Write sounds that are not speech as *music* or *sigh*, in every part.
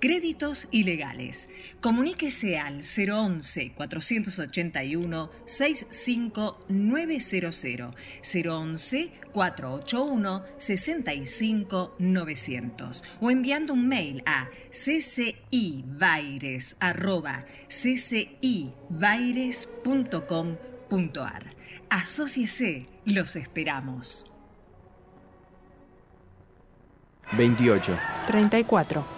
Créditos ilegales. Comuníquese al 011-481-65900, 011-481-65900 o enviando un mail a ccibaires.ccibaires.com.ar. Asociese, los esperamos. 28. 34.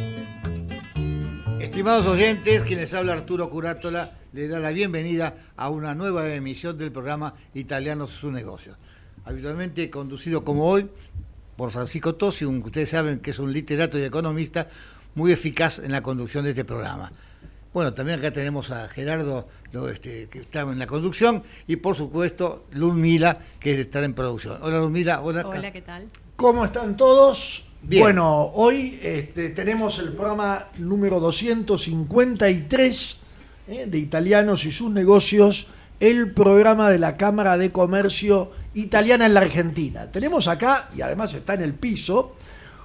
Estimados oyentes, quienes habla Arturo Curátola, le da la bienvenida a una nueva emisión del programa Italianos sus negocios. Habitualmente conducido como hoy por Francisco Tosi, un, ustedes saben que es un literato y economista muy eficaz en la conducción de este programa. Bueno, también acá tenemos a Gerardo, lo, este, que está en la conducción, y por supuesto Mila, que está en producción. Hola Mila, hola. Hola, ¿qué tal? ¿Cómo están todos? Bueno, hoy este, tenemos el programa número 253 eh, de Italianos y sus negocios, el programa de la Cámara de Comercio Italiana en la Argentina. Tenemos acá, y además está en el piso,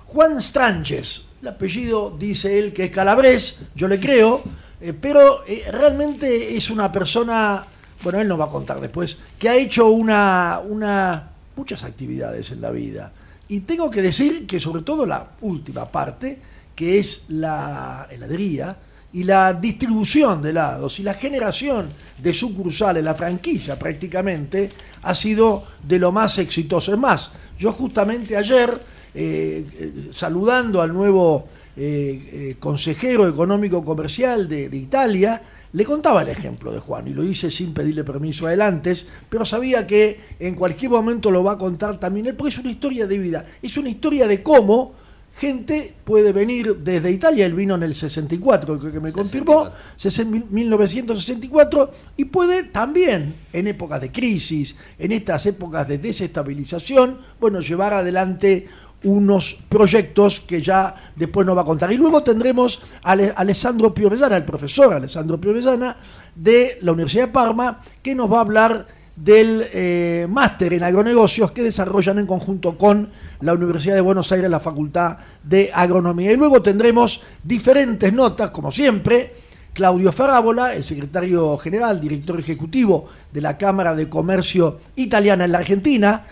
Juan Stranches. El apellido dice él que es calabrés, yo le creo, eh, pero eh, realmente es una persona, bueno, él nos va a contar después, que ha hecho una, una, muchas actividades en la vida. Y tengo que decir que sobre todo la última parte, que es la heladería y la distribución de helados y la generación de sucursales, la franquicia prácticamente, ha sido de lo más exitoso. Es más, yo justamente ayer, eh, eh, saludando al nuevo eh, consejero económico comercial de Italia, le contaba el ejemplo de Juan y lo hice sin pedirle permiso adelante, pero sabía que en cualquier momento lo va a contar también él, porque es una historia de vida, es una historia de cómo gente puede venir desde Italia, él vino en el 64, creo que me confirmó, 60 1964, y puede también en épocas de crisis, en estas épocas de desestabilización, bueno, llevar adelante unos proyectos que ya después nos va a contar. Y luego tendremos a Ale- Alessandro Piovesana, el profesor Alessandro Piovesana de la Universidad de Parma, que nos va a hablar del eh, máster en agronegocios que desarrollan en conjunto con la Universidad de Buenos Aires, la Facultad de Agronomía. Y luego tendremos diferentes notas, como siempre, Claudio Ferrábola, el secretario general, director ejecutivo de la Cámara de Comercio Italiana en la Argentina,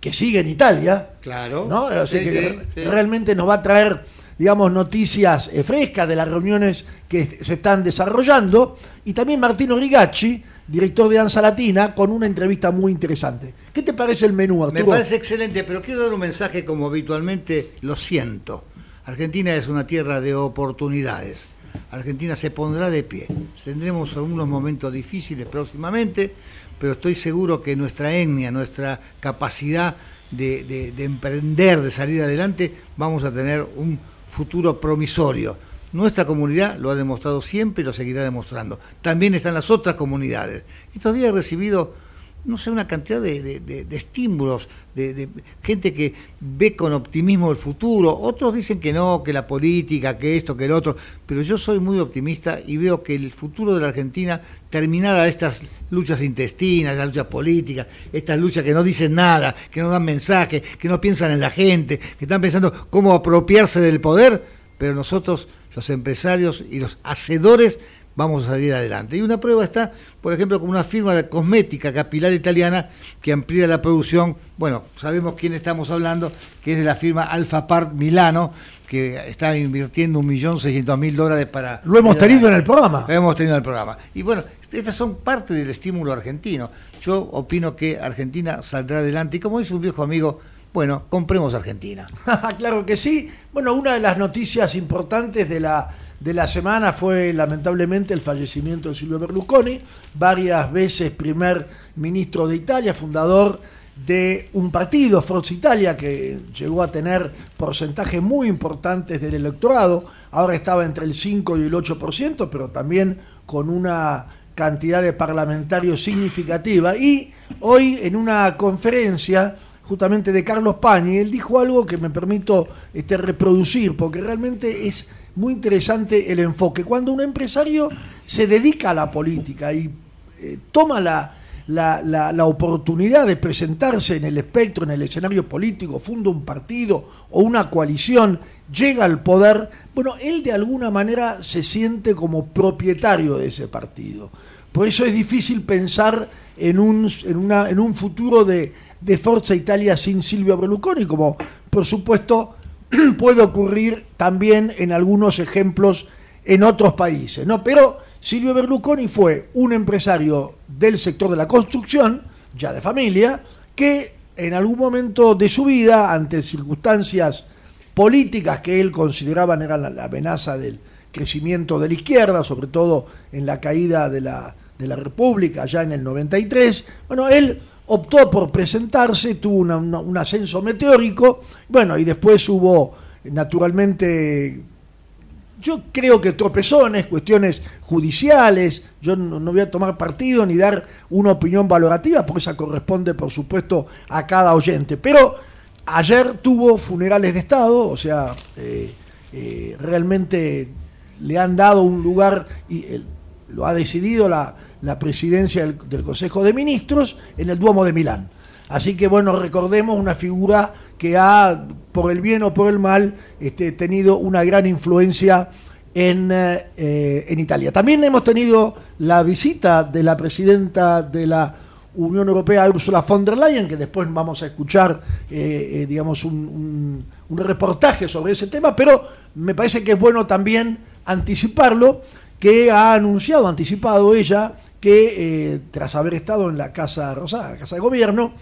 que sigue en Italia, Claro. ¿no? O sea Sí, que sí, re- sí. realmente nos va a traer, digamos, noticias eh, frescas de las reuniones que se están desarrollando. Y también Martino Rigacci, director de Danza Latina, con una entrevista muy interesante. ¿Qué te parece el menú, Arturo? Me parece excelente, pero quiero dar un mensaje como habitualmente lo siento. Argentina es una tierra de oportunidades. Argentina se pondrá de pie. Tendremos algunos momentos difíciles próximamente, pero estoy seguro que nuestra etnia, nuestra capacidad de, de- de emprender, de salir adelante, vamos a tener un futuro promisorio. Nuestra comunidad lo ha demostrado siempre y lo seguirá demostrando. También están las otras comunidades. Estos días he recibido no sé, una cantidad de, estímulos, de, gente que ve con optimismo el futuro. Otros dicen que no, que la política, que esto, que el otro. Pero yo soy muy optimista y veo que el futuro de la Argentina, terminada estas luchas intestinas, las luchas políticas, estas luchas que no dicen nada, que no dan mensajes, que no piensan en la gente, que están pensando cómo apropiarse del poder, pero nosotros, los empresarios y los hacedores, vamos a salir adelante. Y una prueba está, por ejemplo, con una firma de cosmética capilar italiana que amplía la producción. Bueno, sabemos quién estamos hablando, que es de la firma Alfa Part Milano, que está invirtiendo un millón seiscientos mil dólares para... Lo hemos tenido en el programa. Lo hemos tenido en el programa. Y bueno, estas son parte del estímulo argentino. Yo opino que Argentina saldrá adelante. Y como dice un viejo amigo, bueno, compremos Argentina. *laughs* claro que sí. Bueno, una de las noticias importantes de la de la semana fue lamentablemente el fallecimiento de Silvio Berlusconi, varias veces primer ministro de Italia, fundador de un partido, Forza Italia, que llegó a tener porcentajes muy importantes del electorado, ahora estaba entre el 5 y el 8%, pero también con una cantidad de parlamentarios significativa. Y hoy en una conferencia justamente de Carlos Pañi, él dijo algo que me permito este, reproducir, porque realmente es muy interesante el enfoque. Cuando un empresario se dedica a la política y eh, toma la, la, oportunidad de presentarse en el espectro, en el escenario político, funda un partido o una coalición, llega al poder, bueno, él de alguna manera se siente como propietario de ese partido. Por eso es difícil pensar en un, en una, en un futuro de, de Forza Italia sin Silvio Berlusconi, como por supuesto *clears throat* puede ocurrir también en algunos ejemplos en otros países, ¿no? Pero Silvio Berlusconi fue un empresario del sector de la construcción, ya de familia, que en algún momento de su vida, ante circunstancias políticas que él consideraba eran la, amenaza del crecimiento de la izquierda, sobre todo en la caída de la, de la República ya en el 93, bueno, él optó por presentarse, tuvo un ascenso meteórico, bueno, y después hubo, naturalmente, yo creo que tropezones, cuestiones judiciales, yo no, voy a tomar partido ni dar una opinión valorativa, porque esa corresponde, por supuesto, a cada oyente, pero ayer tuvo funerales de Estado, o sea, eh, eh, realmente le han dado un lugar, y lo ha decidido la la presidencia del, Consejo de Ministros en el Duomo de Milán. Así que bueno, recordemos una figura que ha, por el bien o por el mal, este, tenido una gran influencia en, eh, en Italia. También hemos tenido la visita de la presidenta de la Unión Europea, Ursula von der Leyen, que después vamos a escuchar, eh, eh, digamos, un, un reportaje sobre ese tema, pero me parece que es bueno también anticiparlo, que ha anunciado, anticipado ella, que eh, tras haber estado en la Casa Rosada, la Casa de Gobierno,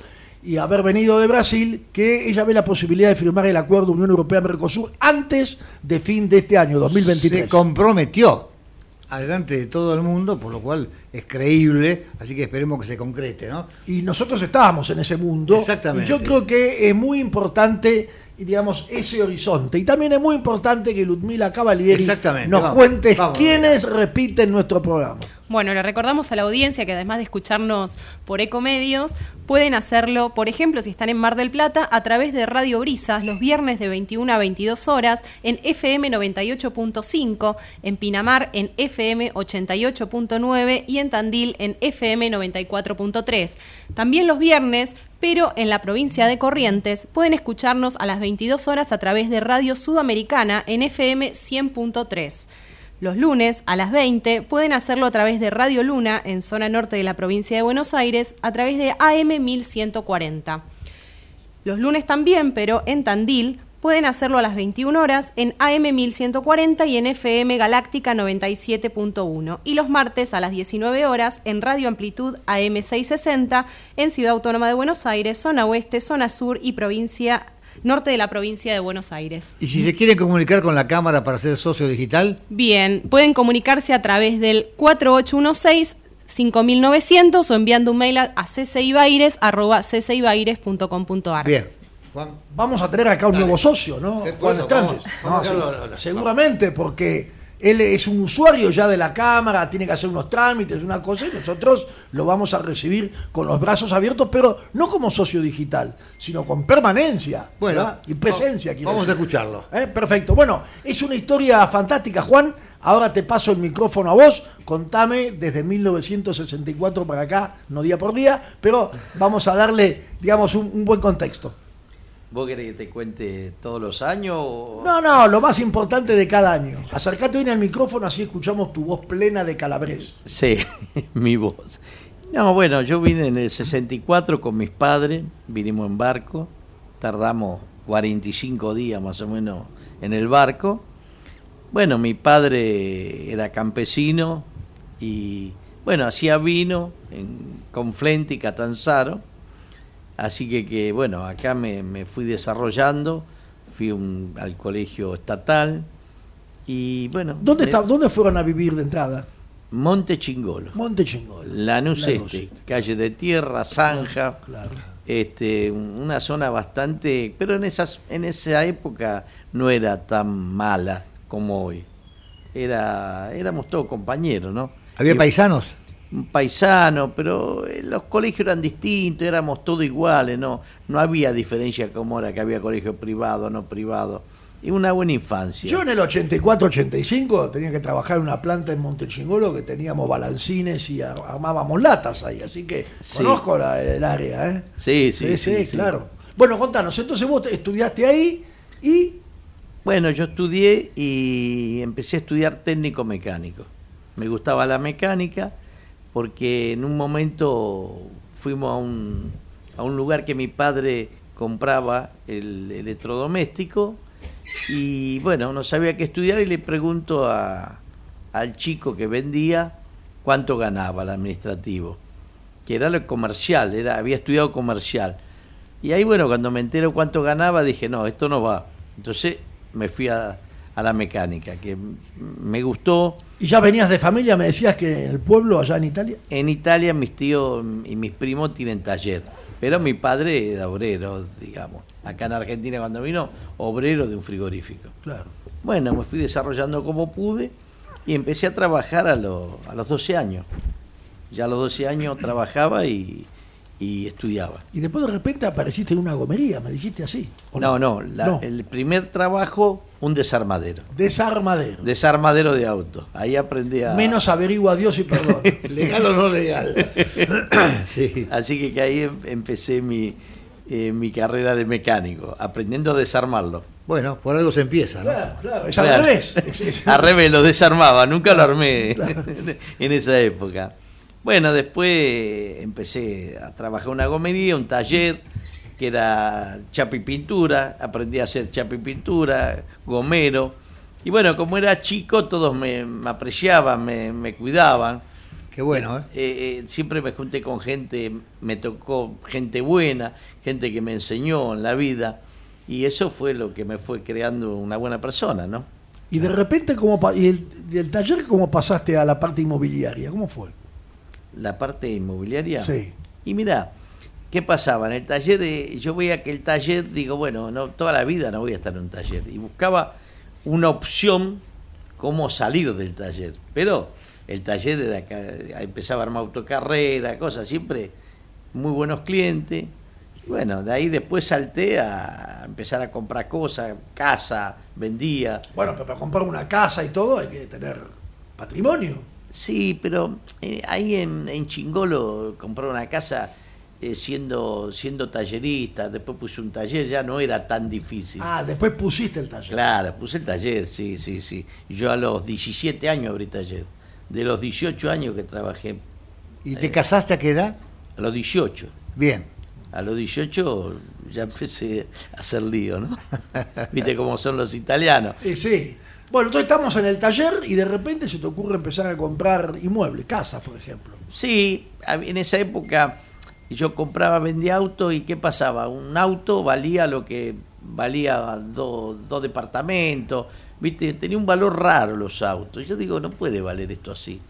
y haber venido de Brasil, que ella ve la posibilidad de firmar el acuerdo Unión Europea-Mercosur antes de fin de este año, 2023. Se comprometió adelante de todo el mundo, por lo cual es creíble, así que esperemos que se concrete, ¿no? Y nosotros estábamos en ese mundo. Exactamente. Y yo creo que es muy importante digamos, ese horizonte. Y también es muy importante que Ludmila Cavalieri nos cuente quiénes repiten nuestro programa. Bueno, le recordamos a la audiencia que además de escucharnos por Ecomedios, pueden hacerlo, por ejemplo, si están en Mar del Plata, a través de Radio Brisas los viernes de 21 a 22 horas en FM 98.5, en Pinamar en FM 88.9 y en Tandil en FM 94.3. También los viernes, pero en la provincia de Corrientes, pueden escucharnos a las 22 horas a través de Radio Sudamericana en FM 100.3. Los lunes a las 20 pueden hacerlo a través de Radio Luna en zona norte de la provincia de Buenos Aires a través de AM 1140. Los lunes también, pero en Tandil, pueden hacerlo a las 21 horas en AM 1140 y en FM Galáctica 97.1 y los martes a las 19 horas en Radio Amplitud AM 660 en Ciudad Autónoma de Buenos Aires, zona oeste, zona sur y provincia norte de la provincia de Buenos Aires. ¿Y si se quieren comunicar con la Cámara para ser socio digital? Bien, pueden comunicarse a través del 4816 5900 o enviando un mail a ccibaires.com.ar. Bien. Vamos a tener acá un nuevo socio, ¿no? Juan Seguramente, porque él es un usuario ya de la Cámara, tiene que hacer unos trámites, una cosa, y nosotros lo vamos a recibir con los brazos abiertos, pero no como socio digital, sino con permanencia Bueno, ¿verdad? y presencia. vamos a escucharlo. ¿Eh? Perfecto. Bueno, es una historia fantástica, Juan. Ahora te paso el micrófono a vos. Contame desde 1964 para acá, no día por día, pero vamos a darle, digamos, un, un buen contexto. ¿Vos querés que te cuente todos los años? o- No, no, lo más importante de cada año. Acercate bien al micrófono, así escuchamos tu voz plena de calabrés. Sí, *laughs* mi voz. No, bueno, yo vine en el 64 con mis padres, vinimos en barco, tardamos 45 días más o menos en el barco. Bueno, mi padre era campesino y, bueno, hacía vino en y Catanzaro. Así que, que bueno, acá me, me fui desarrollando, fui un- al colegio estatal y, bueno... ¿Dónde, de- está, ¿Dónde fueron a vivir de entrada? Monte Chingolo. Monte Chingol. Lanús Lanús Este, calle de tierra, zanja, Claro. este, una zona bastante, pero en esas, en esa época no era tan mala como hoy. Era, éramos todos compañeros, ¿no? ¿Había Y- paisanos? Un paisano, pero eh, los colegios eran distintos, éramos todos iguales, no, no había diferencia como ahora que había colegio privado, no privado. Y una buena infancia. Yo en el 84-85 tenía que trabajar en una planta en Montechingolo que teníamos balancines y ar- armábamos latas ahí, así que Sí. conozco la- el área, ¿eh? Sí, sí, sí, sí. claro. Bueno, contanos, entonces vos te- estudiaste ahí y Bueno, yo estudié y empecé a estudiar técnico mecánico. Me gustaba la mecánica porque en un momento fuimos a un, a un lugar que mi padre compraba el electrodoméstico y bueno, no sabía qué estudiar y le pregunto a, al chico que vendía cuánto ganaba el administrativo, que era lo comercial, era, había estudiado comercial. Y ahí, bueno, cuando me entero cuánto ganaba, dije, no, esto no va. Entonces me fui a, a la mecánica, que me gustó. y ya venías de familia, me decías que en el pueblo allá en Italia. En Italia mis tíos y mis primos tienen taller, pero mi padre era obrero, digamos. Acá en Argentina cuando vino, obrero de un frigorífico. Claro. Bueno, me fui desarrollando como pude y empecé a trabajar a, lo- a los 12 años. Ya a los 12 años trabajaba y, y estudiaba. Y después de repente apareciste en una gomería, me dijiste así. ¿o No, no, la- No. el primer trabajo, un desarmadero. Desarmadero. Desarmadero de auto. Ahí aprendí a... Menos averigua Dios y perdón. *laughs* ¿Legal o no legal? *coughs* sí. *coughs* Así que, que ahí em- empecé mi, eh, mi carrera de mecánico, aprendiendo a desarmarlo. Bueno, por algo se empieza, ¿no? claro, claro, es al revés. *laughs* Al revés, lo desarmaba, nunca lo armé *laughs* en esa época. Bueno, después empecé a trabajar en una gomería, un taller que era chapa y pintura, aprendí a hacer chapa y pintura, gomero. Y bueno, como era chico, todos me, me apreciaban, me, me cuidaban. Qué bueno, ¿eh? Eh, eh, siempre me junté con gente, me tocó gente buena, gente que me enseñó en la vida. Y eso fue lo que me fue creando una buena persona, ¿no? Y de repente, ¿cómo y el, del taller, ¿cómo pasaste a la parte inmobiliaria? ¿Cómo fue? La parte inmobiliaria. Sí. Y mira, ¿qué pasaba? En el taller, yo veía que el taller, digo, bueno, no toda la vida no voy a estar en un taller. Y buscaba una opción cómo salir del taller. Pero el taller era, empezaba a armar autocarrera, cosas, siempre muy buenos clientes. Bueno, de ahí después salté a empezar a comprar cosas, casa, vendía. Bueno, pero para comprar una casa y todo hay que tener patrimonio. Sí, pero eh, ahí en, en Chingolo comprar una casa eh, siendo siendo tallerista, después puse un taller, ya no era tan difícil. Ah, después pusiste el taller. Claro, puse el taller, sí, sí, sí. Yo a los 17 años abrí taller. De los 18 años que trabajé, ¿Y te casaste a qué edad? a los 18. Bien. A los 18 ya empecé a hacer lío, ¿no? *laughs* Viste cómo son los italianos. Eh, sí. Bueno, entonces estamos en el taller y de repente se te ocurre empezar a comprar inmuebles, casas, por ejemplo. Sí, en esa época yo compraba, vendía autos y ¿qué pasaba? Un auto valía lo que valía do- dos departamentos, ¿viste? Tenía un valor raro los autos. Yo digo, no puede valer esto así.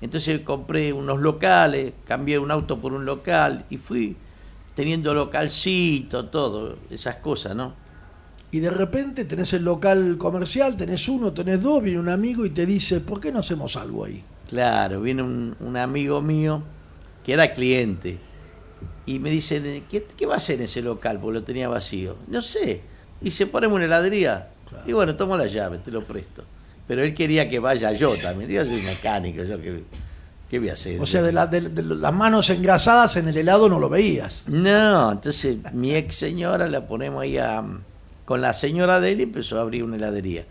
Entonces compré unos locales, cambié un auto por un local y fui teniendo localcito, todo, esas cosas, ¿no? y de repente tenés el local comercial, tenés uno, tenés dos, viene un amigo y te dice, ¿por qué no hacemos algo ahí? Claro, viene un, un amigo mío que era cliente y me dice, ¿qué, qué va a hacer en ese local? Porque lo tenía vacío. No sé. Y se ponemos una heladería. Y bueno, tomo la llave, te lo presto. Pero él quería que vaya yo también. Yo soy mecánico, yo que... ¿Qué voy a hacer? O sea, de, la- de- de las manos engrasadas en el helado no lo veías. No, entonces mi ex señora la ponemos ahí a- con la señora de él y empezó a abrir una heladería.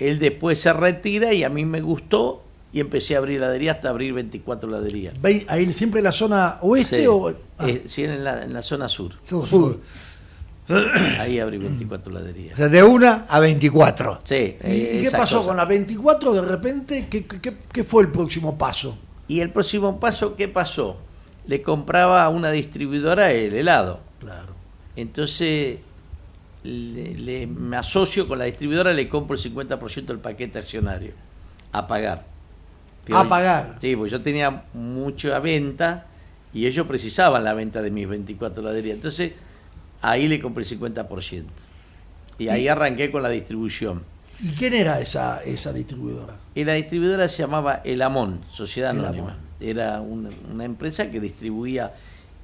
Él después se retira y a mí me gustó y empecé a abrir heladería hasta abrir 24 heladerías. Ahí siempre en la zona oeste Sí, o... ah, eh, sí, en la, en la zona sur. Sur, sur. *coughs* Ahí abrí 24 heladerías. O sea, de una a 24. Sí, ¿Y, eh, y qué pasó cosa. con la 24 de repente? ¿Qué, qué- qué fue el próximo paso? Y el próximo paso, ¿qué pasó? Le compraba a una distribuidora el helado. Claro. Entonces le, le- me asocio con la distribuidora, le compro el 50% del paquete accionario a pagar. A pagar. Sí, pues yo tenía mucha venta y ellos precisaban la venta de mis 24 heladerías. Entonces ahí le compré el 50%. Y ahí arranqué con la distribución. ¿Y quién era esa, esa distribuidora? Y la distribuidora se llamaba El Amón, Sociedad El Anónima. Amón. Era una, una empresa que distribuía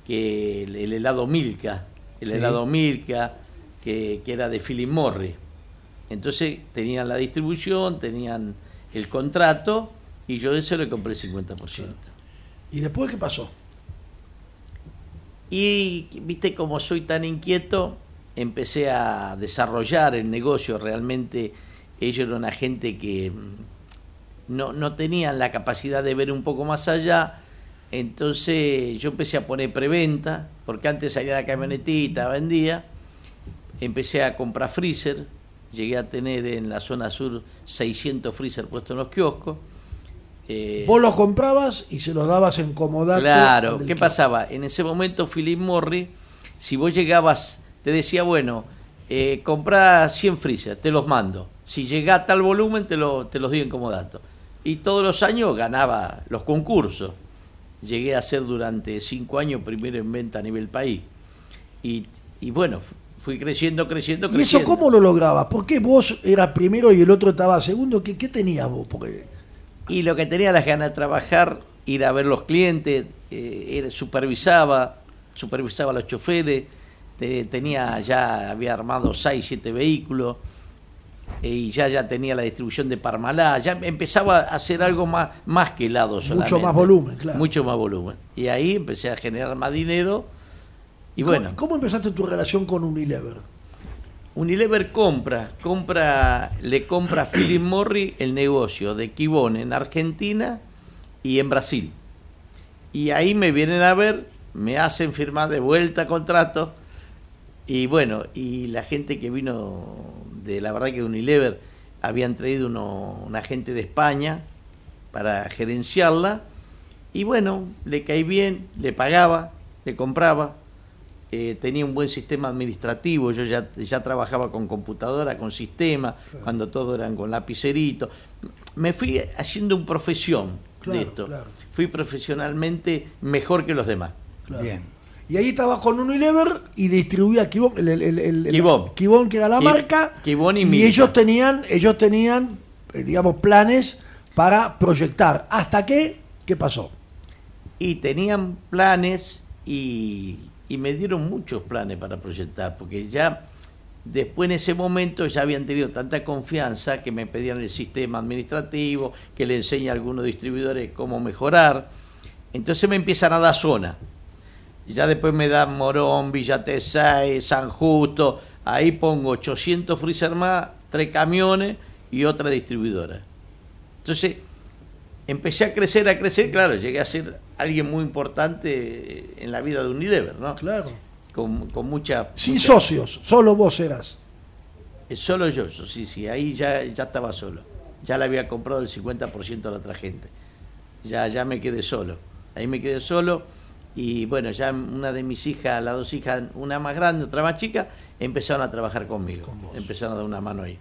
que el, el helado Milka, el Sí. helado Milka, que, que era de Philip Morris. Entonces tenían la distribución, tenían el contrato y yo de eso le compré el 50%. ¿Y después qué pasó? Y viste, como soy tan inquieto, empecé a desarrollar el negocio. Realmente ellos eran una gente que mm, no, no tenían la capacidad de ver un poco más allá. Entonces yo empecé a poner preventa, porque antes salía la camionetita, vendía. Empecé a comprar freezer. Llegué a tener en la zona sur 600 freezer puestos en los kioscos. Eh, Vos los comprabas y se los dabas en comodato. Claro, ¿qué pasaba? En ese momento Philip Morris, si vos llegabas, te decía, bueno, eh, comprá 100 freezer, te los mando. Si llega a tal volumen, te, lo, te los doy en comodato. Y todos los años ganaba los concursos. Llegué a ser durante cinco años primero en venta a nivel país. Y, y bueno, fu- fui creciendo, creciendo, ¿Y creciendo. eso cómo lo lograbas? ¿Por qué vos eras primero y el otro estaba segundo? ¿Qué, qué tenías vos? Porque Y lo que tenía las ganas de trabajar, ir a ver los clientes, eh, supervisaba, supervisaba a los choferes, te- tenía ya, había armado 6, 7 vehículos, eh, y ya, ya tenía la distribución de Parmalá, ya empezaba a hacer algo más, más que helado solamente. más volumen, claro. Mucho más volumen. Y ahí empecé a generar más dinero, y ¿cómo- bueno. ¿cómo, empezaste tu relación con Unilever? Unilever compra, compra, le compra a *clears throat* Philip Morris el negocio de Kibón en Argentina y en Brasil. Y ahí me vienen a ver, me hacen firmar de vuelta contrato. Y bueno, y la gente que vino de la verdad que de Unilever habían traído uno, una gente de España para gerenciarla. Y bueno, le caí bien, le pagaba, le compraba, eh, tenía un buen sistema administrativo, yo ya, ya trabajaba con computadora, con sistema, cuando todo eran con lapicerito. Me fui haciendo un profesión Claro, de esto. claro. Fui profesionalmente mejor que los demás. Claro. Bien. Y ahí estabas con Unilever y distribuía Kibón, el, el, el- Kibón. Kibón, que era la marca. Kibón y y ellos tenían, ellos tenían, eh, digamos, planes para proyectar. ¿Hasta qué? ¿Qué pasó? Y tenían planes y, y me dieron muchos planes para proyectar, porque ya después en ese momento ya habían tenido tanta confianza que me pedían el sistema administrativo, que le enseñe a algunos distribuidores cómo mejorar. Entonces me empiezan a dar zona. Ya después me dan Morón, Villa Tesay, San Justo. Ahí pongo 800 freezer más, tres camiones y otra distribuidora. Entonces empecé a crecer, a crecer. Claro, llegué a ser alguien muy importante en la vida de Unilever, ¿no? Claro. Con, con mucha. Sin mucha- socios, solo vos eras. Eh, Solo yo, yo, sí, sí, ahí ya, ya estaba solo. Ya le había comprado el 50% a la otra gente. Ya, ya me quedé solo. Ahí me quedé solo y bueno, ya una de mis hijas, las dos hijas, una más grande, otra más chica, empezaron a trabajar conmigo. Con empezaron a dar una mano ahí.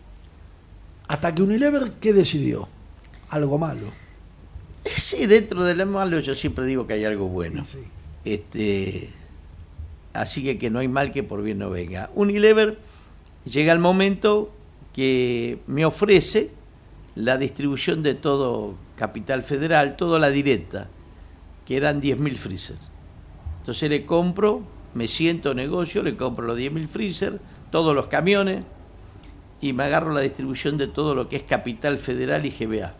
Hasta que Unilever, ¿qué decidió? Algo malo. *laughs* Sí, dentro de lo malo yo siempre digo que hay algo bueno. Sí. Este, así que que no hay mal que por bien no venga. Unilever llega el momento que me ofrece la distribución de todo Capital Federal, toda la directa, que eran 10.000 freezers. Entonces le compro, me siento negocio, le compro los 10.000 freezers, todos los camiones, y me agarro la distribución de todo lo que es Capital Federal y GBA.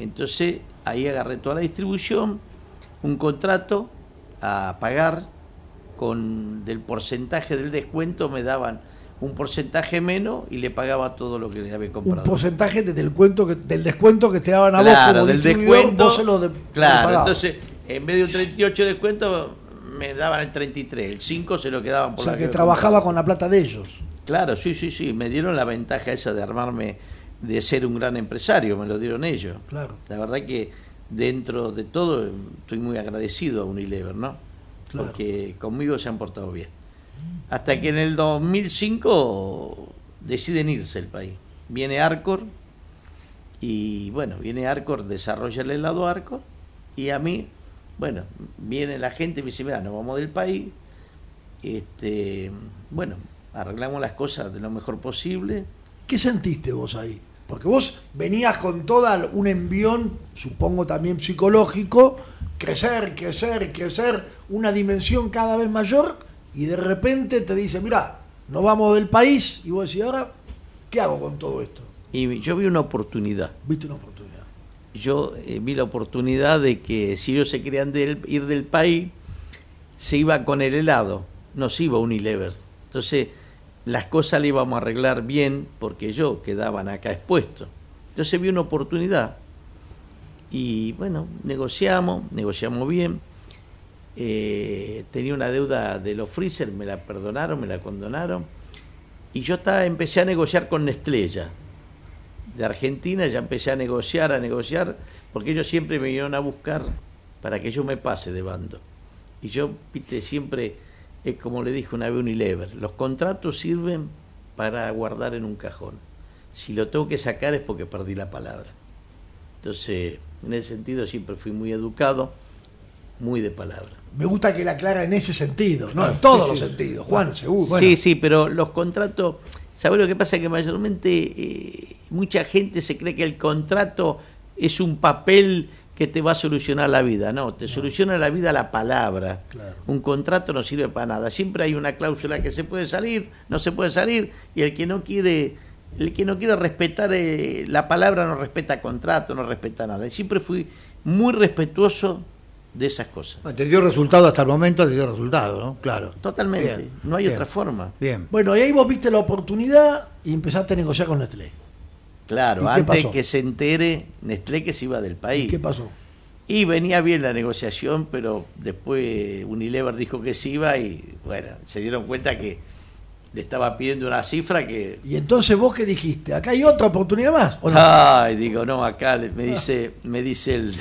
Entonces ahí agarré toda la distribución, un contrato a pagar con del porcentaje del descuento me daban un porcentaje menos y le pagaba todo lo que le había comprado. Un porcentaje del, cuento que, del descuento que te daban a claro, vos como del descuento. Vos se lo de, claro, entonces en vez de un 38 de descuento me daban el 33, el 5 se lo quedaban por o sea, la que, que trabajaba con la plata de ellos. Claro, sí, sí, sí, me dieron la ventaja esa de armarme, de ser un gran empresario, me lo dieron ellos. Claro. La verdad que dentro de todo estoy muy agradecido a Unilever, ¿no? Claro. Porque conmigo se han portado bien. Hasta que en el 2005 deciden irse el país. Viene Arcor y bueno, viene Arcor, desarrolla el helado Arcor y a mí, bueno, viene la gente y me dice, mira, nos vamos del país, este, bueno, arreglamos las cosas de lo mejor posible. ¿Qué sentiste vos ahí? Porque vos venías con toda un envión, supongo también psicológico, crecer, crecer, crecer, una dimensión cada vez mayor, y de repente te dice, mira, nos vamos del país, y vos decís, ahora, ¿qué hago con todo esto? Y yo vi una oportunidad. ¿Viste una oportunidad? Yo eh, vi la oportunidad de que si ellos se querían ir del país, se iba con el helado, no se iba Unilever. Entonces, las cosas le íbamos a arreglar bien porque yo quedaban acá expuestos. Entonces vi una oportunidad y bueno, negociamos, negociamos bien. Eh, tenía una deuda de los freezer, me la perdonaron, me la condonaron. Y yo estaba, empecé a negociar con ya. De Argentina ya empecé a negociar, a negociar, porque ellos siempre me vinieron a buscar para que yo me pase de bando. Y yo, viste, siempre es como le dije una vez Unilever, los contratos sirven para guardar en un cajón. Si lo tengo que sacar es porque perdí la palabra. Entonces, en ese sentido siempre fui muy educado, muy de palabra. Me gusta que la aclara en ese sentido, no en todos los sentidos, Juan, seguro. Bueno. Sí, sí, pero los contratos, ¿sabes lo que pasa? Que mayormente eh, mucha gente se cree que el contrato es un papel que te va a solucionar la vida, no, te soluciona la vida la palabra. Claro. Un contrato no sirve para nada. Siempre hay una cláusula que se puede salir, no se puede salir, y el que no quiere, el que no quiere respetar eh, la palabra no respeta contrato, no respeta nada. Y siempre fui muy respetuoso de esas cosas. Te dio resultado hasta el momento, te dio resultado, ¿no? Claro. Totalmente. Bien, no hay bien. otra forma. Bien. Bueno, y ahí vos viste la oportunidad y empezaste a negociar con Nestlé. Claro, ¿Y qué antes pasó? que se entere Nestlé que se iba del país. ¿Y qué pasó? Y venía bien la negociación, pero después Unilever dijo que se iba y bueno, se dieron cuenta que le estaba pidiendo una cifra que... Y entonces vos qué dijiste, acá hay otra oportunidad más. ¿o no? Ay, digo, no, acá me dice, me dice el,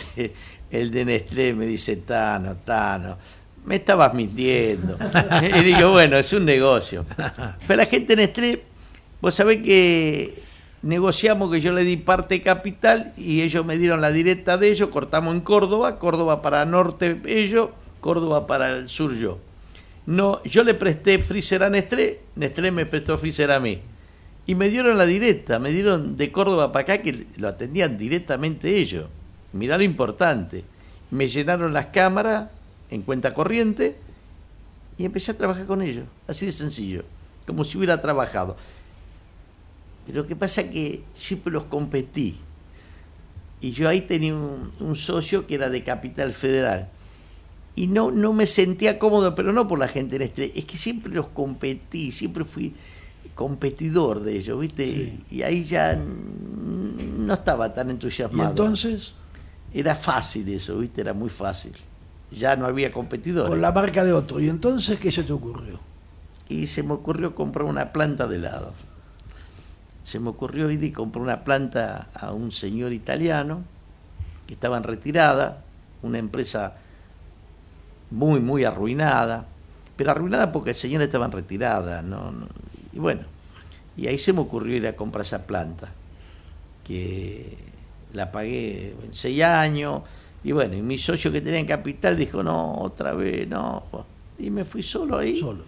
el de Nestlé, me dice, Tano, Tano, me estabas mintiendo. y digo, bueno, es un negocio. Pero la gente de Nestlé, vos sabés que negociamos que yo le di parte capital y ellos me dieron la directa de ellos, cortamos en Córdoba, Córdoba para norte ellos, Córdoba para el sur yo. No, yo le presté freezer a Nestlé, Nestlé me prestó freezer a mí. Y me dieron la directa, me dieron de Córdoba para acá que lo atendían directamente ellos. Mirá lo importante. Me llenaron las cámaras en cuenta corriente y empecé a trabajar con ellos. Así de sencillo. Como si hubiera trabajado. Pero lo que pasa que siempre los competí. Y yo ahí tenía un, un socio que era de Capital Federal. Y no, no me sentía cómodo, pero no por la gente en este. Es que siempre los competí, siempre fui competidor de ellos, ¿viste? Sí. Y ahí ya no estaba tan Y entusiasmado. entonces, Era fácil eso, ¿viste? Era muy fácil. Ya no había competidores. con la marca de otro. ¿Y entonces qué se te ocurrió? y se me ocurrió comprar una planta de helado. Se me ocurrió ir y comprar una planta a un señor italiano que estaba en retirada, una empresa muy, muy arruinada, pero arruinada porque el señor estaba en retirada, ¿no? no- y bueno, y ahí se me ocurrió ir a comprar esa planta, que la pagué en seis años, y bueno, y mi socio que tenía en capital dijo, no, otra vez, no, y me fui solo ahí Solo.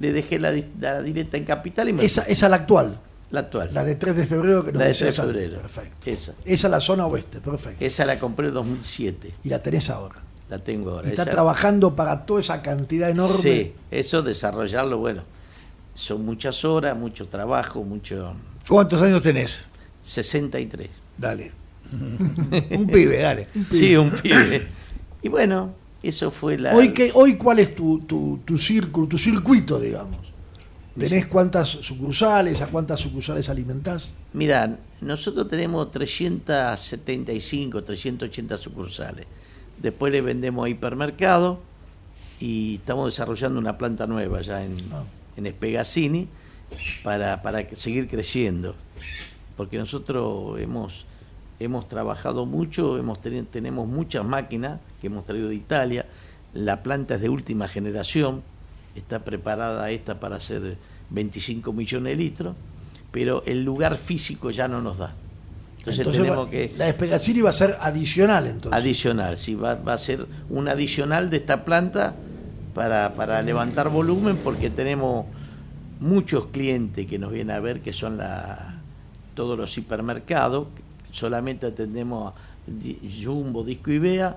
le dejé la, di- la directa en Capital y me Esa, esa la actual, la actual. la de 3 de febrero que nos La de decías 3 de febrero. Perfecto. Esa. Esa es la zona oeste, perfecto. Esa la compré en 2007. Y la tenés ahora. La tengo ahora. Y está Esa- trabajando para toda esa cantidad enorme. Sí, eso desarrollarlo, bueno, son muchas horas, mucho trabajo, mucho... ¿Cuántos años tenés? 63. Dale. *laughs* Un pibe, dale. *laughs* Sí, un pibe. Y bueno, eso fue la... Hoy, qué, hoy ¿cuál es tu, tu, tu círculo, tu circuito, digamos? ¿Tenés cuántas sucursales? ¿A cuántas sucursales alimentás? Mira, nosotros tenemos 375, 380 sucursales. Después le vendemos a hipermercado y estamos desarrollando una planta nueva ya en, Ah. en Espegasini para, para seguir creciendo. Porque nosotros hemos, hemos trabajado mucho, hemos tenemos muchas máquinas que hemos traído de Italia. La planta es de última generación, está preparada esta para hacer 25 millones de litros, pero el lugar físico ya no nos da. Entonces, tenemos va- que la Espegacini va a ser adicional, entonces. adicional, sí, va, va a ser un adicional de esta planta para, para levantar volumen porque tenemos muchos clientes que nos vienen a ver que son la, todos los hipermercados, solamente atendemos a Jumbo, Disco y Bea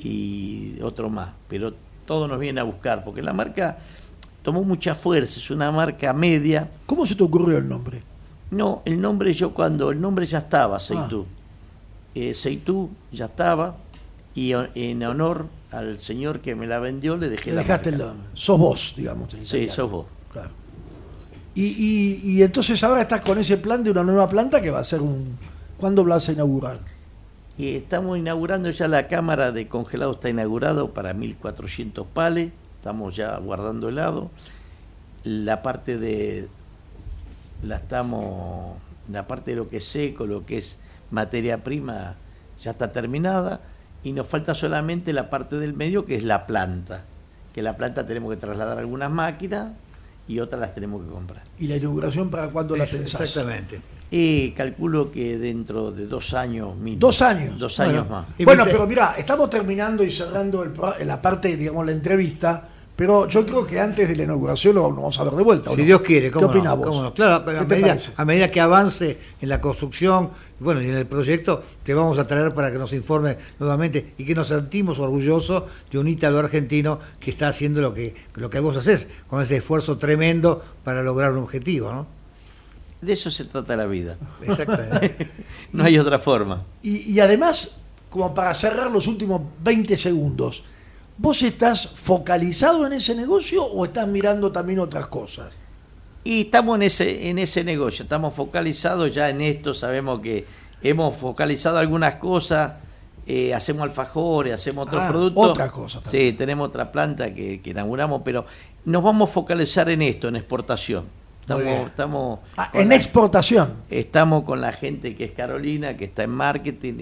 y otro más, pero todos nos vienen a buscar porque la marca tomó mucha fuerza, es una marca media. ¿Cómo se te ocurrió el nombre? No, el nombre yo cuando el nombre ya estaba, Seitú. Eh, Seitú ya estaba y en honor al señor que me la vendió le dejé Le la dejaste el marca. nombre. Sos vos, digamos. en Sí, sos vos. Claro. Y, y, y entonces ahora estás con ese plan de una nueva planta que va a ser un... ¿Cuándo vas a inaugurar? Y estamos inaugurando ya la cámara de congelado, está inaugurado para 1400 pales, estamos ya guardando helado. La parte de la estamos la parte de lo que es seco, lo que es materia prima ya está terminada y nos falta solamente la parte del medio que es la planta, que la planta tenemos que trasladar algunas máquinas y otras las tenemos que comprar. ¿Y la inauguración para cuándo la pensás? Exactamente. Y calculo que dentro de dos años mínimo. Dos años. Dos Bueno, años más. Bueno, pero mira, estamos terminando y cerrando el pro- la parte, digamos, la entrevista, pero yo creo que antes de la inauguración lo vamos a ver de vuelta. ¿o Si no? Dios quiere, ¿Qué ¿cómo opinas no? vos? ¿Cómo no? Claro, ¿Qué medida, a medida que avance en la construcción bueno, y en el proyecto, te vamos a traer para que nos informe nuevamente y que nos sentimos orgullosos de un ítalo argentino que está haciendo lo que, lo que vos haces, con ese esfuerzo tremendo para lograr un objetivo, ¿no? De eso se trata la vida. Exactamente. *laughs* No hay otra forma. Y, y además, como para cerrar los últimos 20 segundos, ¿vos estás focalizado en ese negocio o estás mirando también otras cosas? Y estamos en ese, en ese negocio, estamos focalizados ya en esto, sabemos que hemos focalizado algunas cosas, eh, hacemos alfajores, hacemos otros Ah, productos. otra cosa también. Sí, tenemos otra planta que, que inauguramos, pero nos vamos a focalizar en esto, en exportación. Estamos, estamos, Ah, en la- exportación. estamos con la gente que es Carolina, que está en marketing,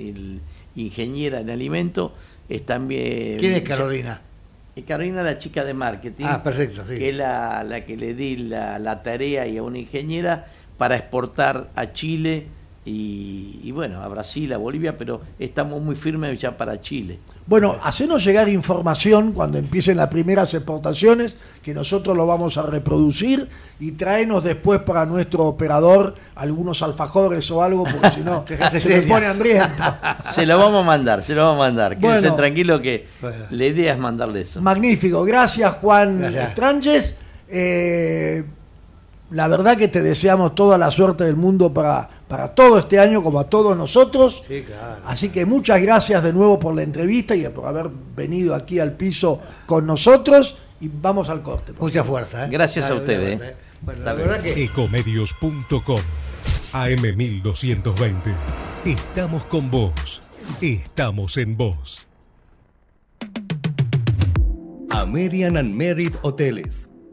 y ingeniera en alimento. Es también, ¿Quién es Carolina? Eh, Carolina es la chica de marketing. Ah, perfecto, sí. Que es la, la que le di la, la tarea y a una ingeniera para exportar a Chile y, y bueno, a Brasil, a Bolivia, pero estamos muy firmes ya para Chile. Bueno, hacenos llegar información cuando empiecen las primeras exportaciones, que nosotros lo vamos a reproducir y tráenos después para nuestro operador algunos alfajores o algo, porque si no *laughs* se señas. pone hambriento. Se lo vamos a mandar, se lo vamos a mandar. Quédense Bueno. tranquilos que Bueno. la idea es mandarle eso. Magnífico, gracias Juan. Estranges. Eh, la verdad que te deseamos toda la suerte del mundo para, para todo este año, como a todos nosotros. Sí, claro. Así que muchas gracias de nuevo por la entrevista y por haber venido aquí al piso con nosotros. Y vamos al corte. Mucha fuerza, ¿eh? Gracias a ustedes, ¿eh? Bueno, Hasta la verdad que Ecomedios.com AM1220. Estamos con vos. Estamos en vos. American and Merit Hoteles.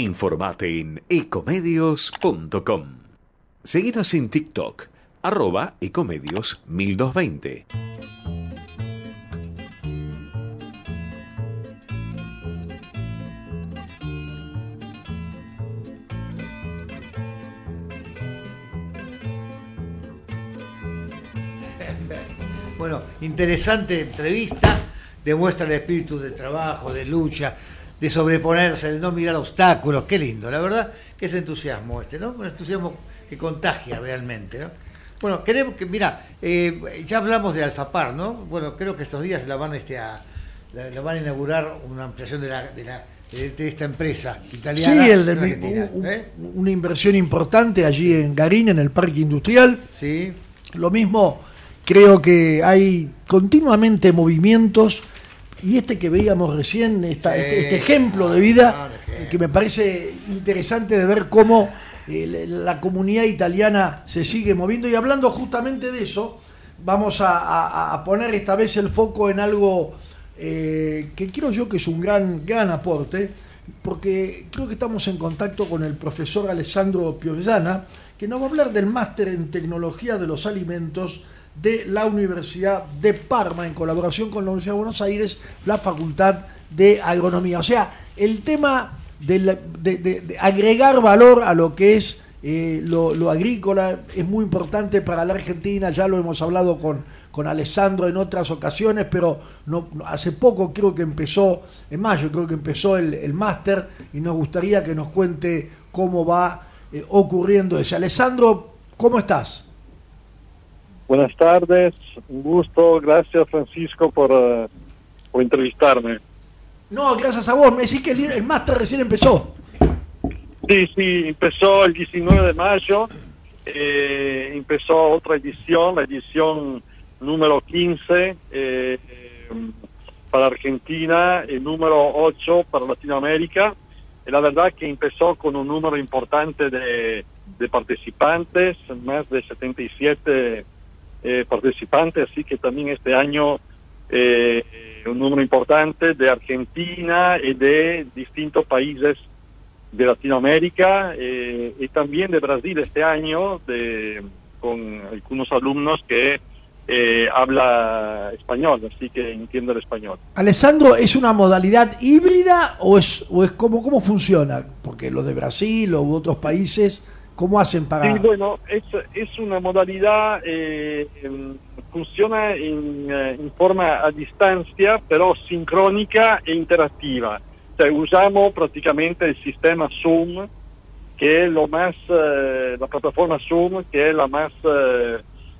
Informate en ecomedios.com. Seguinos en TikTok, arroba ecomedios 1220. Bueno, interesante entrevista, demuestra el espíritu de trabajo, de lucha, de sobreponerse, de no mirar obstáculos, qué lindo, la verdad que es entusiasmo este, ¿no? Un entusiasmo que contagia realmente, ¿no? Bueno, queremos que, mira, eh, ya hablamos de Alfapar, ¿no? Bueno, creo que estos días la van, este, a, la, la van a inaugurar una ampliación de, la, de, la, de, de esta empresa italiana. Sí, el de, Argentina, un- ¿eh? una inversión importante allí en Garín, en el parque industrial. Sí. Lo mismo, creo que hay continuamente movimientos y este que veíamos recién, esta- Sí. este, este ejemplo de vida, Ah, ejemplo. que me parece interesante de ver cómo eh, la comunidad italiana se sigue moviendo. Y hablando justamente de eso, vamos a, a- a poner esta vez el foco en algo eh, que creo yo que es un gran, gran aporte, porque creo que estamos en contacto con el profesor Alessandro Piovesana, que nos va a hablar del máster en tecnología de los alimentos de la Universidad de Parma, en colaboración con la Universidad de Buenos Aires, la Facultad de Agronomía. O sea, el tema de, agregar valor a lo que es eh, lo, agrícola es muy importante para la Argentina, ya lo hemos hablado con, con Alessandro en otras ocasiones, pero no, hace poco creo que empezó, en mayo creo que empezó el, el máster y nos gustaría que nos cuente cómo va eh, ocurriendo ese. Alessandro, ¿cómo estás? Buenas tardes, un gusto, gracias Francisco por, eh, por entrevistarme. No, gracias a vos, me decís que el, el máster recién empezó. Sí, sí, empezó el 19 de mayo, eh, empezó otra edición, la edición número 15 eh, para Argentina, el número 8 para Latinoamérica. Y la verdad que empezó con un número importante de, de participantes, más de 77 eh, participantes, así que también este año eh, un número importante de Argentina y de distintos países de Latinoamérica eh, y también de Brasil este año de, con algunos alumnos que eh, habla español, así que entiende el español. Alessandro, ¿es una modalidad híbrida o es, o es cómo, cómo funciona? Porque los de Brasil o otros países, ¿cómo hacen para...? Sí, bueno, es, es una modalidad, eh, em, funciona en, eh, en forma a distancia, pero sincrónica e interactiva. O sea, usamos prácticamente el sistema Zoom, que es lo más, eh, la plataforma Zoom, que es la más eh,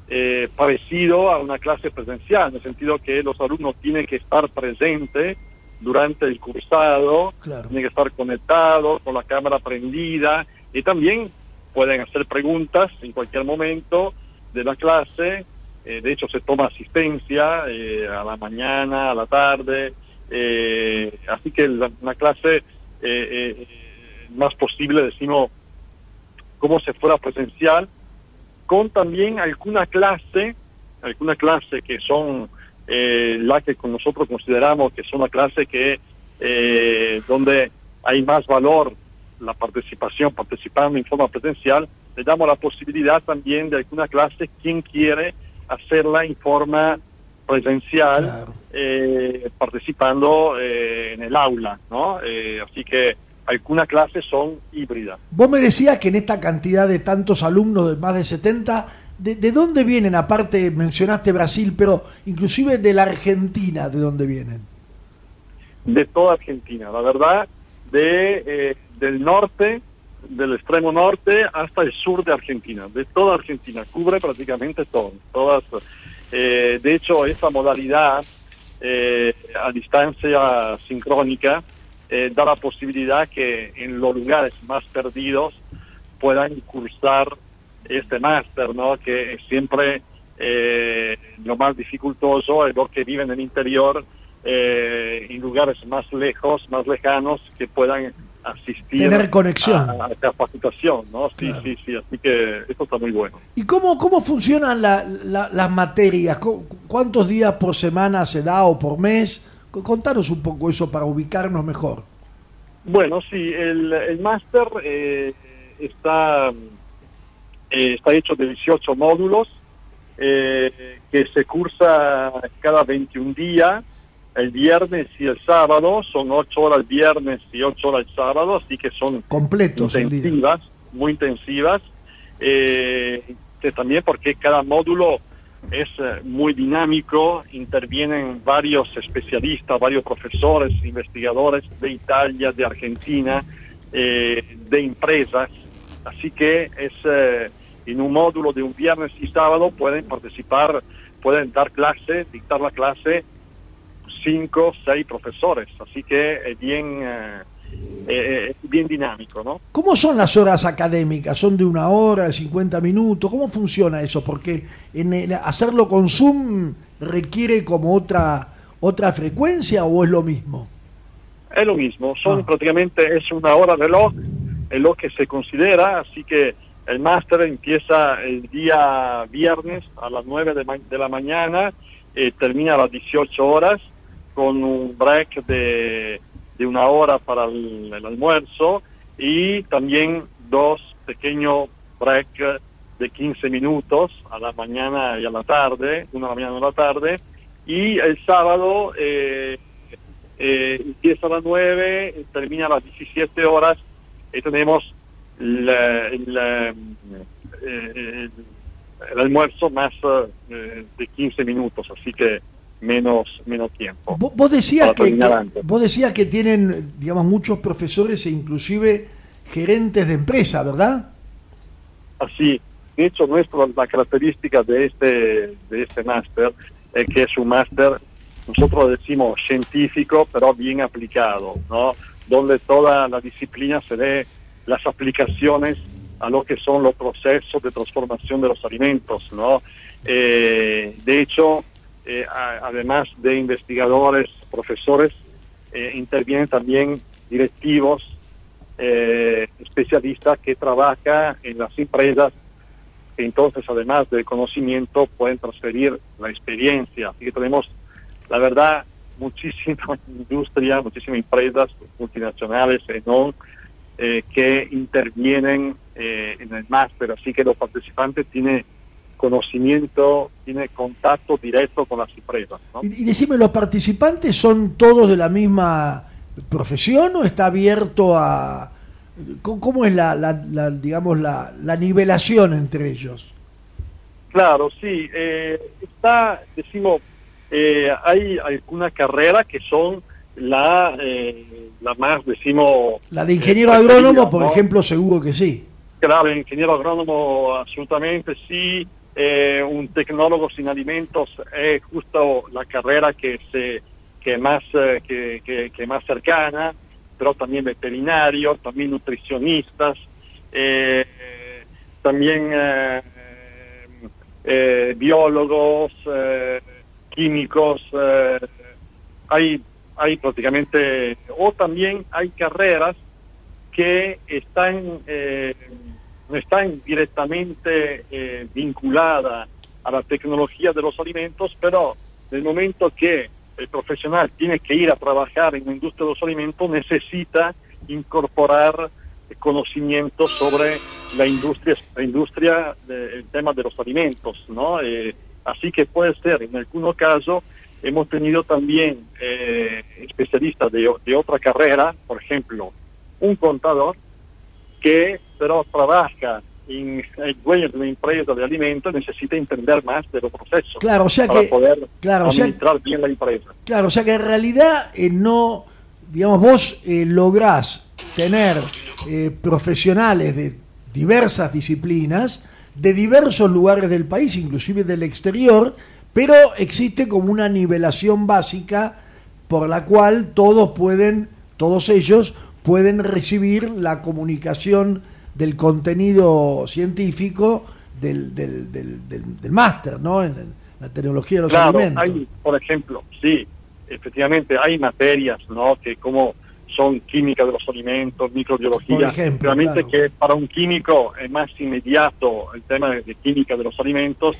eh, parecido a una clase presencial, en el sentido que los alumnos tienen que estar presentes durante el cursado, Claro. tienen que estar conectados con la cámara prendida y también pueden hacer preguntas en cualquier momento de la clase. Eh, de hecho, se toma asistencia eh, a la mañana, a la tarde. eh, así que la, una clase eh, eh, más posible, decimos, como si fuera presencial, con también alguna clase, alguna clase que son la que nosotros consideramos que son la clase que donde hay más valor la participación, participando en forma presencial, le damos la posibilidad también de alguna clase, quien quiere hacerla en forma presencial, eh, participando eh, en el aula, ¿no? Eh, así que algunas clases son híbridas. Vos me decías que en esta cantidad de tantos alumnos, de más de 70, ¿de, de dónde vienen? Aparte, mencionaste Brasil, pero inclusive de la Argentina, ¿de dónde vienen? de toda Argentina, la verdad, de eh, del norte, del extremo norte hasta el sur de Argentina, de toda Argentina, cubre prácticamente todo, todas. eh, de hecho, esa modalidad eh, a distancia sincrónica eh, da la posibilidad que en los lugares más perdidos puedan cursar este máster, ¿no? Que es siempre eh, lo más dificultoso es los que viven en el interior, eh, en lugares más lejos, más lejanos, que puedan asistir Tener conexión. a, a capacitación, ¿no? Sí, Claro. sí, sí, así que eso está muy bueno. ¿Y cómo, cómo funcionan la- la- las materias? ¿Cu- ¿Cuántos días por semana se da o por mes? Co- Contanos un poco eso para ubicarnos mejor. Bueno, sí, el, el máster eh, está, eh, está hecho de 18 módulos eh, que se cursa cada 21 días, el viernes y el sábado, son 8 horas viernes y 8 horas el sábado, así que son Completos intensivas, muy intensivas, eh, que también porque cada módulo es eh, muy dinámico, intervienen varios especialistas, varios profesores, investigadores de Italia, de Argentina, eh, de empresas, así que es eh, en un módulo de un viernes y sábado pueden participar, pueden dar clase, dictar la clase cinco, seis profesores, así que es bien, eh, eh, bien dinámico, ¿no? ¿Cómo son las horas académicas? ¿Son de una hora, de 50 minutos? ¿Cómo funciona eso? Porque en el- hacerlo con Zoom requiere como otra otra frecuencia o es lo mismo? Es lo mismo, son prácticamente, es una hora reloj, es lo que se considera, así que el máster empieza el día viernes a las 9 de, ma- de la mañana, eh, termina a las 18 horas, con un break de, de una hora para el, almuerzo y también dos pequeños break de 15 minutos a la mañana y a la tarde, una a la mañana y a la tarde, y el sábado eh, eh, empieza a las 9, termina a las 17 horas y tenemos el, eh, el- el almuerzo más eh, de 15 minutos, así que menos menos tiempo. Vos, vos decías que, que- vos decías que tienen, digamos, muchos profesores e inclusive gerentes de empresa, ¿verdad? Así, de hecho, nuestra, la característica de este, de este máster es que es un máster, nosotros decimos científico, pero bien aplicado, ¿no? Donde toda la disciplina se ve las aplicaciones a lo que son los procesos de transformación de los alimentos, ¿no? Eh, de hecho, eh, además de investigadores, profesores, eh, intervienen también directivos, eh, especialistas que trabajan en las empresas, entonces además del conocimiento pueden transferir la experiencia. Así que tenemos, la verdad, muchísima *laughs* industria, muchísimas empresas multinacionales, ¿no? eh, que intervienen eh, en el máster, así que los participantes tienen conocimiento, tienen contacto directo con las empresas. ¿no? Y, y decime, ¿los participantes son todos de la misma profesión o está abierto a... ¿Cómo, es la, la- la, digamos, la, la nivelación entre ellos? Claro, sí. eh, está, decimos, eh, hay alguna carrera que son la, eh, la más, decimos... La de ingeniero eh, agrónomo, por ejemplo, seguro que sí. Claro, ingeniero agrónomo absolutamente sí. Eh, un tecnólogo sin alimentos es justo la carrera que se que más eh, que, que- que más cercana, pero también veterinarios, también nutricionistas, eh, también eh, eh, biólogos, químicos, hay hay prácticamente o también hay carreras que están no están directamente eh, vinculadas a la tecnología de los alimentos, pero en el momento que el profesional tiene que ir a trabajar en la industria de los alimentos, necesita incorporar conocimiento sobre la industria, la industria del tema de los alimentos, ¿no? Eh, así que puede ser, en algunos casos, hemos tenido también eh, especialistas de, de otra carrera, por ejemplo, un contador que pero trabaja en el dueño de una empresa de alimentos necesita entender más de los procesos Claro, o sea para que- poder claro, o sea- administrar bien la empresa. Claro, o sea que en realidad eh, no, digamos, vos eh, lográs tener eh, profesionales de diversas disciplinas, de diversos lugares del país, inclusive del exterior, pero existe como una nivelación básica por la cual todos pueden, todos ellos pueden recibir la comunicación del contenido científico del, del, del, del- del máster, ¿no? En, en la tecnología de los Claro, alimentos. hay, por ejemplo, sí, efectivamente hay materias, ¿no? Que como son química de los alimentos, microbiología, Por ejemplo, realmente claro. que para un químico es más inmediato el tema de, de química de los alimentos,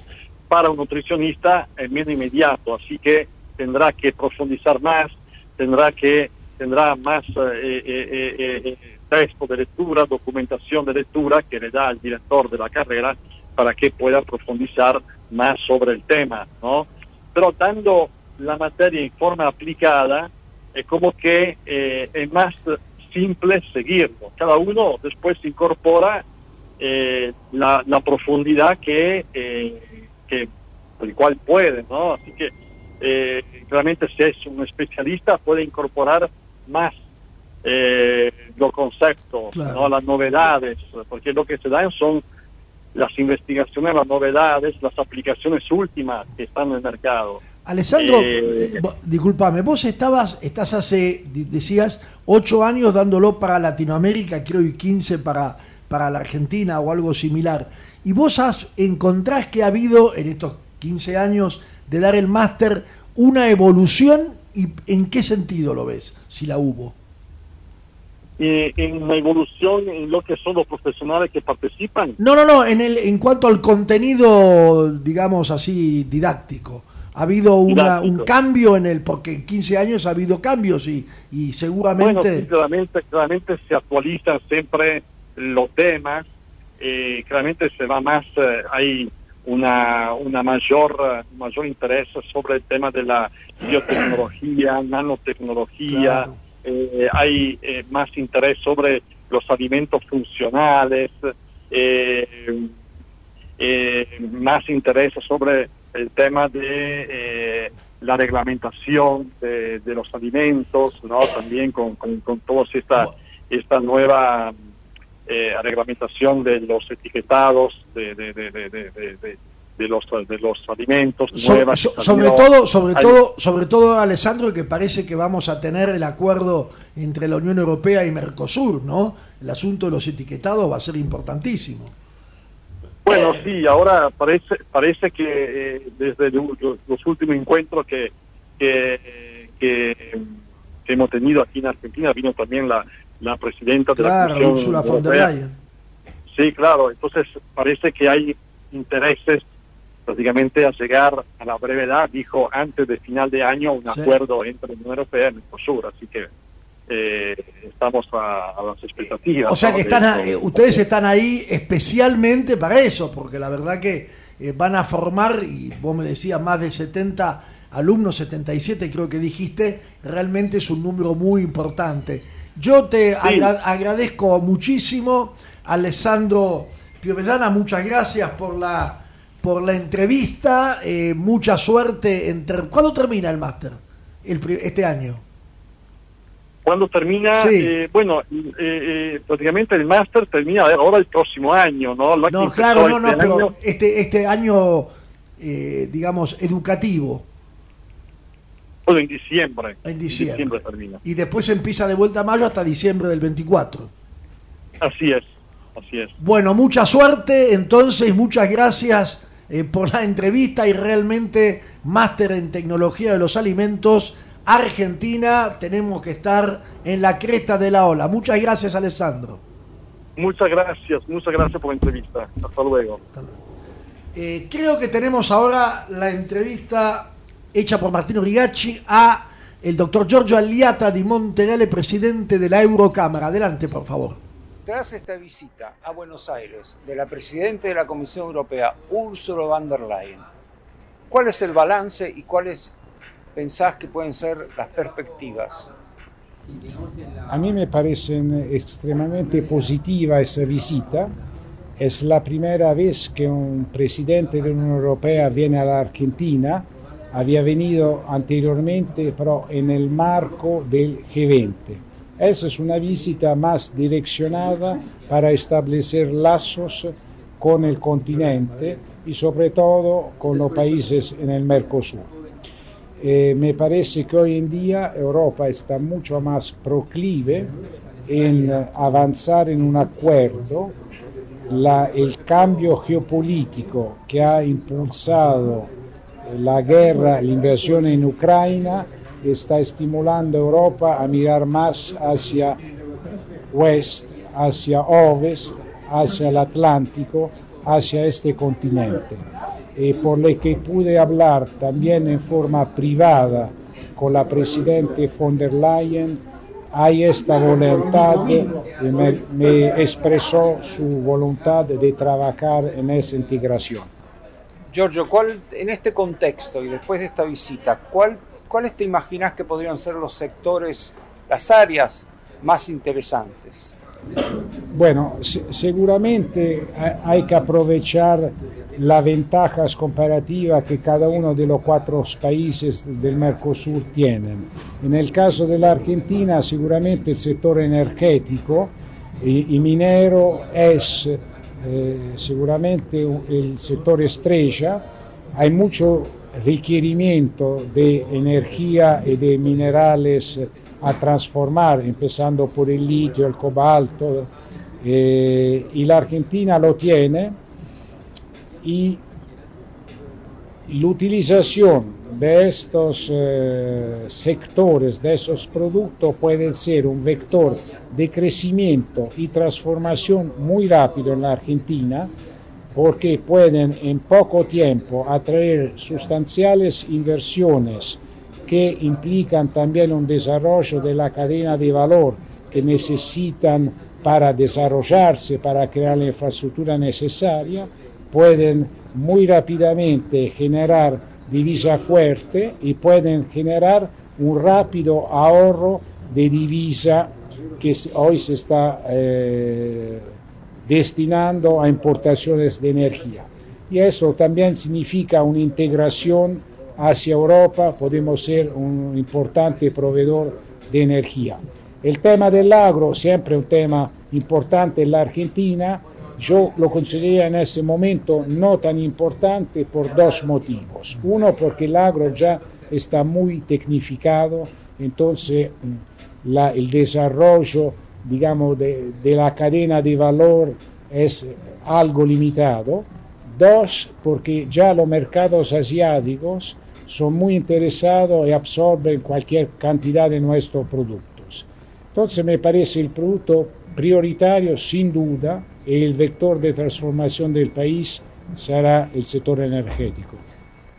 para un nutricionista es menos inmediato, así que tendrá que profundizar más, tendrá que tendrá más eh, eh, eh, texto de lectura, documentación de lectura que le da al director de la carrera para que pueda profundizar más sobre el tema, ¿no? Pero dando la materia en forma aplicada, es como que es más simple seguirlo. Cada uno después incorpora la, la, profundidad que, que por el cual puede, ¿no? Así que eh, realmente si es un especialista puede incorporar más eh, los conceptos, ¿no? las novedades, porque lo que se dan son las investigaciones, las novedades, las aplicaciones últimas que están en el mercado. Alessandro, eh, eh discúlpame, vos estabas, estás hace, decías, ocho años dándolo para Latinoamérica, creo, y 15 para, para la Argentina o algo similar. Y vos has, encontrás que ha habido en estos 15 años de dar el máster una evolución y en qué sentido lo ves, si la hubo. Eh, en una evolución en lo que son los profesionales que participan. No, no, no, en, el, en cuanto al contenido, digamos así, didáctico. Ha habido una, un cambio en el, porque en 15 años ha habido cambios y, y seguramente... Bueno, claramente, se actualizan siempre los temas, eh, claramente se va más, eh, hay una, una mayor, mayor interés sobre el tema de la biotecnología, nanotecnología, eh, hay eh, más interés sobre los alimentos funcionales, eh, más interés sobre el tema de la reglamentación de, los alimentos, ¿no? también con, con, con toda esta, esta nueva eh, reglamentación de los etiquetados de, de, de, de los de los alimentos sobre, sobre todo sobre todo sobre todo Alessandro que parece que vamos a tener el acuerdo entre la Unión Europea y Mercosur no el asunto de los etiquetados va a ser importantísimo. Bueno sí ahora parece parece que eh, desde los, últimos encuentros que que, que hemos tenido aquí en Argentina vino también la la presidenta de la Comisión von der Leyen. Sí, claro. Entonces parece que hay intereses prácticamente a llegar a la brevedad, dijo antes de final de año, un acuerdo entre la Unión Europea y Mercosur. Así que eh, estamos a, las expectativas. O sea que están eh, ustedes están ahí especialmente para eso, porque la verdad que eh, van a formar, y vos me decías, más de 70 alumnos, 77 creo que dijiste, realmente es un número muy importante. Yo te agradezco muchísimo, Alessandro Piovellana, muchas gracias por la, por la entrevista, eh, mucha suerte. Entre... ¿Cuándo termina el máster este año? ¿Cuándo termina? Eh, bueno, eh, prácticamente el máster termina ahora el próximo año, ¿no? no, claro, no, no, este pero este, este año, digamos, educativo en diciembre. En diciembre. termina. Y después empieza de vuelta a mayo hasta diciembre del 24. Así es, así es. Bueno, mucha suerte, entonces muchas gracias eh, por la entrevista y realmente máster en tecnología de los alimentos. Argentina, tenemos que estar en la cresta de la ola. Muchas gracias, Alessandro. Muchas gracias, muchas gracias por la entrevista. Hasta luego. Eh, creo que tenemos ahora la entrevista hecha por Martino Rigacci a el doctor Giorgio Aliata di Montereale, presidente de la Eurocámara. Adelante, por favor. Tras esta visita a Buenos Aires de la presidenta de la Comisión Europea, Ursula von der Leyen, ¿cuál es el balance y cuáles pensás que pueden ser las perspectivas? A mí me parece extremadamente positiva esa visita. Es la primera vez que un presidente de la Unión Europea viene a la Argentina había venido anteriormente, pero en el marco del G20. Esa es una visita más direccionada para establecer lazos con el continente y sobre todo con los países en el Mercosur. Eh, me parece que hoy en día Europa está mucho más proclive en avanzar en un acuerdo. El cambio geopolítico que ha impulsado la guerra, la invasión en Ucrania está estimulando a Europa a mirar más hacia oeste, hacia ovest, hacia el Atlántico, hacia este continente. Y por lo que pude hablar también en forma privada con la presidenta von der Leyen, hay esta voluntad y me, me expresó su voluntad de trabajar en esa integración. Giorgio, ¿cuál, en este contexto y después de esta visita, ¿cuál, ¿cuáles te imaginas que podrían ser los sectores, las áreas más interesantes? Bueno, se- seguramente ha- hay que aprovechar las ventajas comparativas que cada uno de los cuatro países del Mercosur tienen. En el caso de la Argentina, seguramente el sector energético y minero es eh, seguramente u- el sector estrella. Hay mucho requerimiento de energía y de minerales a transformar, empezando por el litio, el cobalto, eh, y la Argentina lo tiene y la utilización de estos eh, sectores, de esos productos, puede ser un vector de crecimiento y transformación muy rápido en la Argentina, porque pueden en poco tiempo atraer sustanciales inversiones que implican también un desarrollo de la cadena de valor que necesitan para desarrollarse, para crear la infraestructura necesaria, pueden muy rápidamente generar divisa fuerte y pueden generar un rápido ahorro de divisa que hoy se está eh, destinando a importaciones de energía. Y eso también significa una integración hacia Europa, podemos ser un importante proveedor de energía. El tema del agro, siempre un tema importante en la Argentina, yo lo consideraría en ese momento no tan importante por dos motivos. Uno, porque el agro ya está muy tecnificado, entonces mm, el desarrollo, digamos, de, de la cadena de valor es algo limitado. Dos, porque ya los mercados asiáticos son muy interesados y absorben cualquier cantidad de nuestros productos. Entonces me parece el producto prioritario, sin duda, el vector de transformación del país será el sector energético.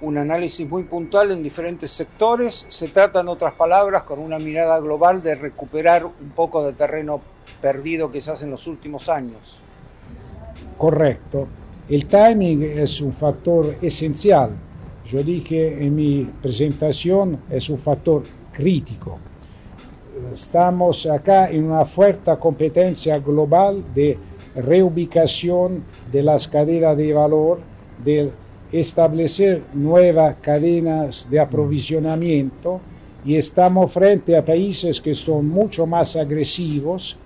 Un análisis muy puntual en diferentes sectores. Se trata, en otras palabras, con una mirada global de recuperar un poco de terreno perdido quizás en los últimos años. Correcto. El timing es un factor esencial. Yo dije en mi presentación, es un factor crítico. Estamos acá en una fuerte competencia global de reubicación de las cadenas de valor, de establecer nuevas cadenas de aprovisionamiento y estamos frente a países que son mucho más agresivos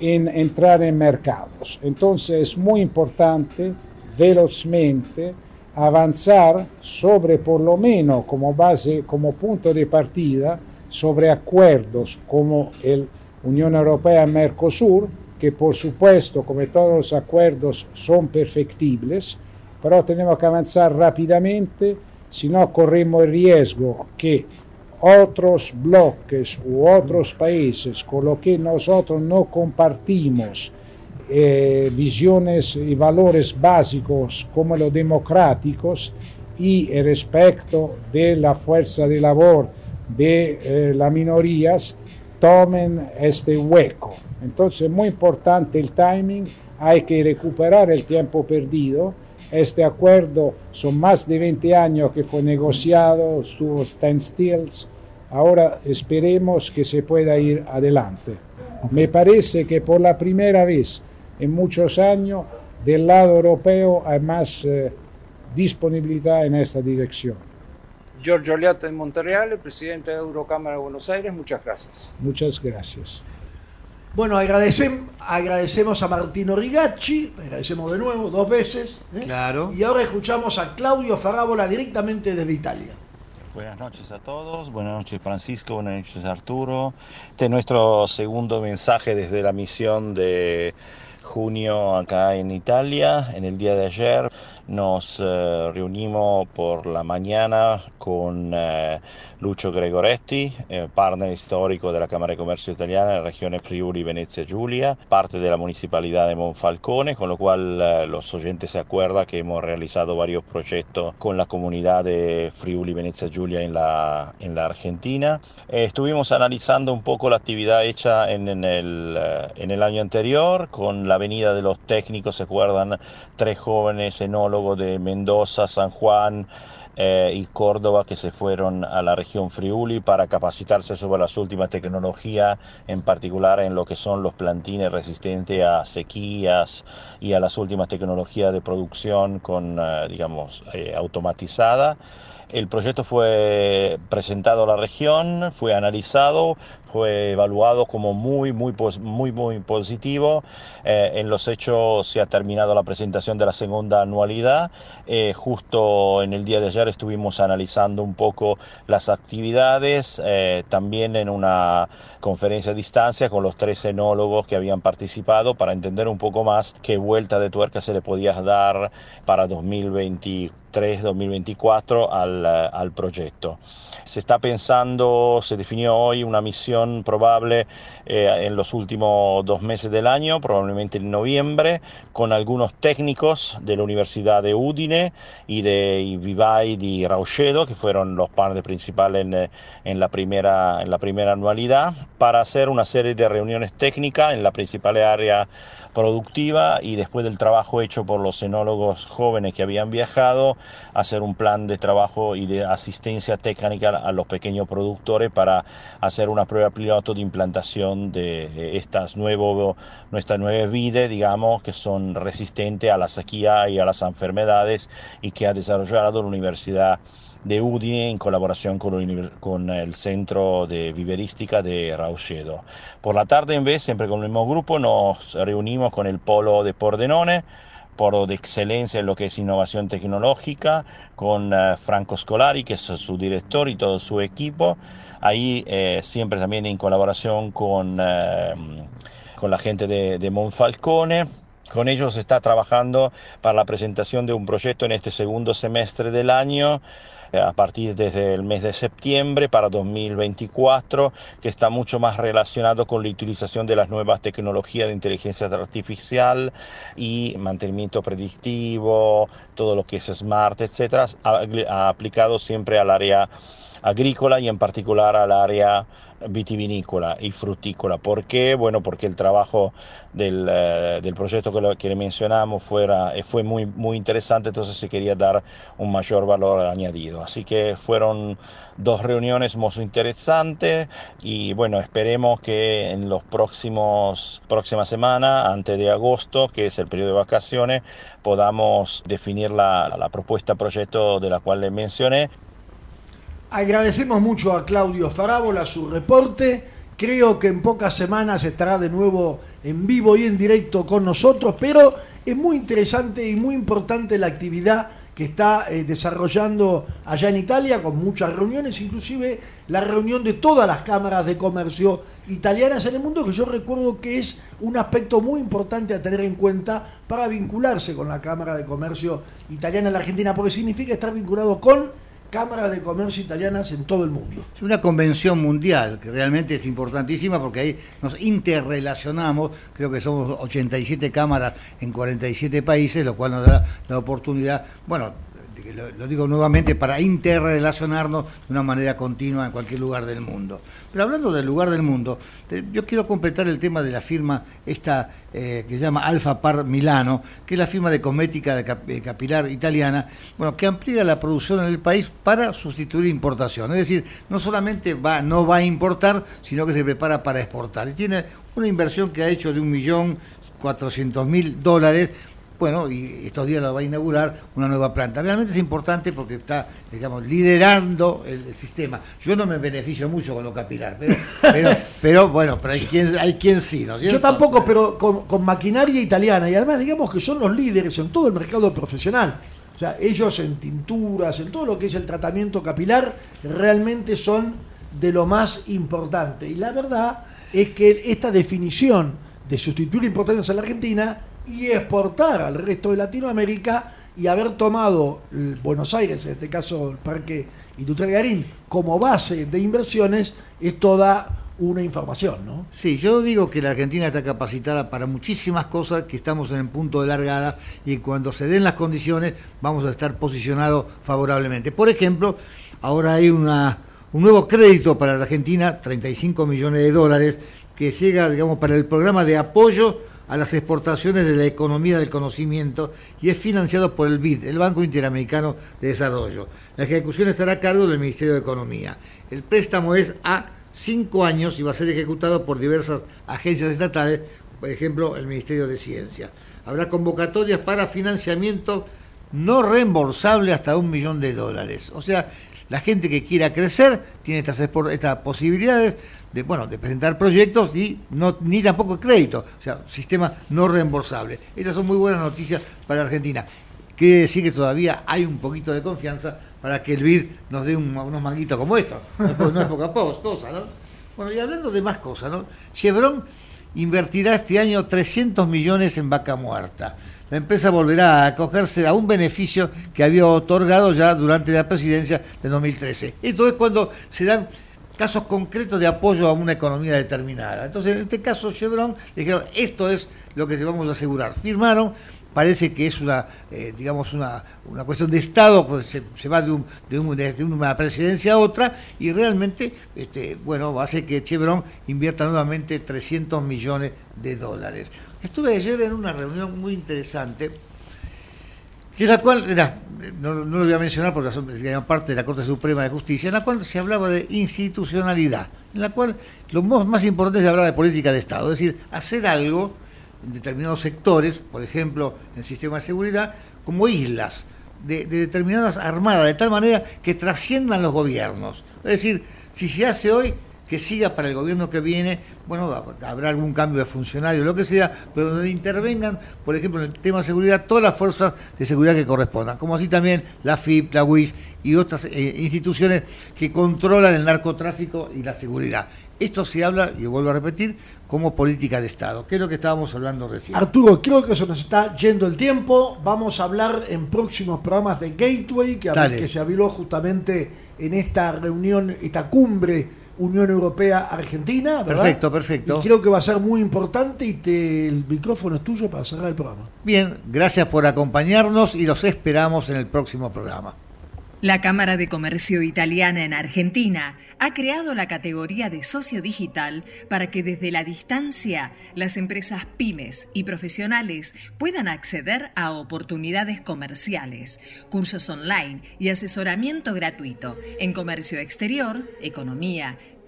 en entrar en mercados. Entonces es muy importante velozmente avanzar sobre por lo menos como base, como punto de partida, sobre acuerdos como el Unión Europea-Mercosur, que por supuesto, como todos los acuerdos, son perfectibles, pero tenemos que avanzar rápidamente, si no corremos el riesgo que otros bloques u otros países con los que nosotros no compartimos eh, visiones y valores básicos como los democráticos y el respecto de la fuerza de labor de eh, las minorías tomen este hueco. Entonces es muy importante el timing, hay que recuperar el tiempo perdido. Este acuerdo son más de 20 años que fue negociado, estuvo standstills, ahora esperemos que se pueda ir adelante. Me parece que por la primera vez en muchos años del lado europeo hay más eh, disponibilidad en esta dirección. Giorgio Leoto en Montreal, el presidente de Eurocámara de Buenos Aires, muchas gracias. Muchas gracias. Bueno, agradecem- agradecemos a Martino Rigacci, agradecemos de nuevo dos veces. ¿eh? Claro. Y ahora escuchamos a Claudio Farábola directamente desde Italia. Buenas noches a todos, buenas noches Francisco, buenas noches Arturo. Este es nuestro segundo mensaje desde la misión de junio acá en Italia. En el día de ayer nos eh, reunimos por la mañana con eh, Lucio Gregoretti, eh, partner histórico de la Cámara de Comercio Italiana en la región Friuli Venezia Giulia, parte de la municipalidad de Monfalcone, con lo cual los oyentes se acuerdan que hemos realizado varios proyectos con la comunidad de Friuli Venezia Giulia en la, en la Argentina. estuvimos analizando un poco la actividad hecha en, en, el, en el año anterior, con la venida de los técnicos, se acuerdan, tres jóvenes enólogos de Mendoza, San Juan eh, y Córdoba que se fueron a la región Friuli para capacitarse sobre las últimas tecnologías, en particular en lo que son los plantines resistentes a sequías y a las últimas tecnologías de producción con, eh, digamos, eh, automatizada. El proyecto fue presentado a la región, fue analizado, fue evaluado como muy, muy, muy, muy positivo. Eh, en los hechos se ha terminado la presentación de la segunda anualidad. Eh, justo en el día de ayer estuvimos analizando un poco las actividades, eh, también en una conferencia a distancia con los tres enólogos que habían participado para entender un poco más qué vuelta de tuerca se le podía dar para 2023-2024 al, al proyecto. Se está pensando, se definió hoy una misión probable eh, en los últimos dos meses del año, probablemente en noviembre, con algunos técnicos de la Universidad de Udine y de Vivai di Rauchedo, que fueron los partners principales en, en, la primera, en la primera anualidad, para hacer una serie de reuniones técnicas en la principal área productiva y después del trabajo hecho por los enólogos jóvenes que habían viajado, hacer un plan de trabajo y de asistencia técnica a los pequeños productores para hacer una prueba piloto de implantación de estas nuevos, nuestras nuevas vides, digamos, que son resistentes a la sequía y a las enfermedades y que ha desarrollado la Universidad de Udine en colaboración con, el Centro de Viverística de Rauschedo. Por la tarde, en vez, siempre con el mismo grupo, nos reunimos con el Polo de Pordenone, polo de excelencia en lo que es innovación tecnológica, con uh, Franco Scolari, que es su director y todo su equipo. Ahí eh, siempre también en colaboración con, uh, con la gente de, de Monfalcone. Con ellos se está trabajando para la presentación de un proyecto en este segundo semestre del año a partir desde el mes de septiembre para 2024, que está mucho más relacionado con la utilización de las nuevas tecnologías de inteligencia artificial y mantenimiento predictivo, todo lo que es smart, etcétera, aplicado siempre al área agrícola y en particular al área vitivinícola y frutícola. ¿Por qué? Bueno, porque el trabajo del, uh, del proyecto que, lo, que, le mencionamos fuera, eh, fue muy, muy interesante, entonces se quería dar un mayor valor añadido. Así que fueron dos reuniones muy interesantes y bueno, esperemos que en los próximos próxima semana, antes de agosto, que es el periodo de vacaciones, podamos definir la, la propuesta proyecto de la cual le mencioné Agradecemos mucho a Claudio Farábola su reporte. Creo que en pocas semanas estará de nuevo en vivo y en directo con nosotros, pero es muy interesante y muy importante la actividad que está eh, desarrollando allá en Italia con muchas reuniones, inclusive la reunión de todas las cámaras de comercio italianas en el mundo, que yo recuerdo que es un aspecto muy importante a tener en cuenta para vincularse con la Cámara de Comercio Italiana en la Argentina, porque significa estar vinculado con cámaras de comercio italianas en todo el mundo. Es una convención mundial que realmente es importantísima porque ahí nos interrelacionamos, creo que somos 87 cámaras en 47 países, lo cual nos da la oportunidad, bueno, lo, lo, digo nuevamente, para interrelacionarnos de una manera continua en cualquier lugar del mundo. Pero hablando del lugar del mundo, yo quiero completar el tema de la firma esta eh, que se llama Alfa Par Milano, que es la firma de cosmética eh, capilar italiana, bueno, que amplía la producción en el país para sustituir importación. Es decir, no solamente va, no va a importar, sino que se prepara para exportar. Y tiene una inversión que ha hecho de un millón cuatrocientos mil dólares bueno, y estos días lo va a inaugurar una nueva planta. Realmente es importante porque está, digamos, liderando el, el sistema. Yo no me beneficio mucho con lo capilar, pero, *laughs* pero, pero bueno, pero hay quien, hay quien sí, ¿no Yo tampoco, pero con, con, maquinaria italiana y además digamos que son los líderes en todo el mercado profesional. O sea, ellos en tinturas, en todo lo que es el tratamiento capilar, realmente son de lo más importante. Y la verdad es que esta definición de sustituir importaciones en la Argentina y exportar al resto de Latinoamérica y haber tomado Buenos Aires, en este caso el Parque Industrial Garín, como base de inversiones, es toda una información, ¿no? Sí, yo digo que la Argentina está capacitada para muchísimas cosas, que estamos en el punto de largada y cuando se den las condiciones vamos a estar posicionados favorablemente. Por ejemplo, ahora hay una, un nuevo crédito para la Argentina, 35 millones de dólares, que llega, digamos, para el programa de apoyo a las exportaciones de la economía del conocimiento y es financiado por el BID, el Banco Interamericano de Desarrollo. La ejecución estará a cargo del Ministerio de Economía. El préstamo es a cinco años y va a ser ejecutado por diversas agencias estatales, por ejemplo, el Ministerio de Ciencia. Habrá convocatorias para financiamiento no reembolsable hasta un millón de dólares. O sea, la gente que quiera crecer tiene estas, estas posibilidades de, bueno, de presentar proyectos y no, ni tampoco crédito, o sea, sistema no reembolsable. Estas son muy buenas noticias para Argentina. Quiere decir que todavía hay un poquito de confianza para que el BID nos dé unos manguitos como estos. No, es poca cosa, ¿no? Bueno, y hablando de más cosas, ¿no? Chevron invertirá este año 300 millones en vaca muerta. La empresa volverá a acogerse a un beneficio que había otorgado ya durante la presidencia de 2013. Esto es cuando se dan casos concretos de apoyo a una economía determinada. Entonces, en este caso, Chevron dijeron, esto es lo que vamos a asegurar. Firmaron parece que es una, eh, digamos, una, una, cuestión de Estado, pues se, va de, de, una presidencia a otra y realmente, este, bueno, hace que Chevron invierta nuevamente 300 millones de dólares. Estuve ayer en una reunión muy interesante, que es la cual, no, no, lo voy a mencionar porque es parte de la Corte Suprema de Justicia, en la cual se hablaba de institucionalidad, en la cual lo más importante es hablar de política de Estado, es decir, hacer algo en determinados sectores, por ejemplo, en el sistema de seguridad, como islas de, determinadas armadas, de tal manera que trasciendan los gobiernos. Es decir, si se hace hoy, que siga para el gobierno que viene, bueno, habrá algún cambio de funcionario, lo que sea, pero donde intervengan, por ejemplo, en el tema de seguridad, todas las fuerzas de seguridad que correspondan, como así también la FIP, la UIF y otras eh, instituciones que controlan el narcotráfico y la seguridad. Esto se habla, y vuelvo a repetir, como política de Estado, que es lo que estábamos hablando recién. Arturo, creo que se nos está yendo el tiempo. Vamos a hablar en próximos programas de Gateway, que, que se habló justamente en esta reunión, esta cumbre Unión Europea-Argentina, ¿verdad? Perfecto, perfecto. Y creo que va a ser muy importante y te, el micrófono es tuyo para cerrar el programa. Bien, gracias por acompañarnos y los esperamos en el próximo programa. La Cámara de Comercio Italiana en Argentina ha creado la categoría de socio digital para que desde la distancia las empresas pymes y profesionales puedan acceder a oportunidades comerciales, cursos online y asesoramiento gratuito en comercio exterior, economía,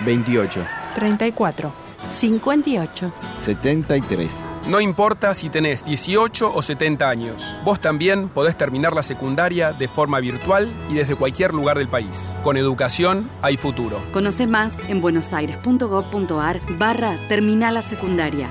28. 34. 58. 73. No importa si tenés 18 o 70 años, vos también podés terminar la secundaria de forma virtual y desde cualquier lugar del país. Con educación hay futuro. Conoce más en buenosaires.gov.ar barra Terminal la Secundaria.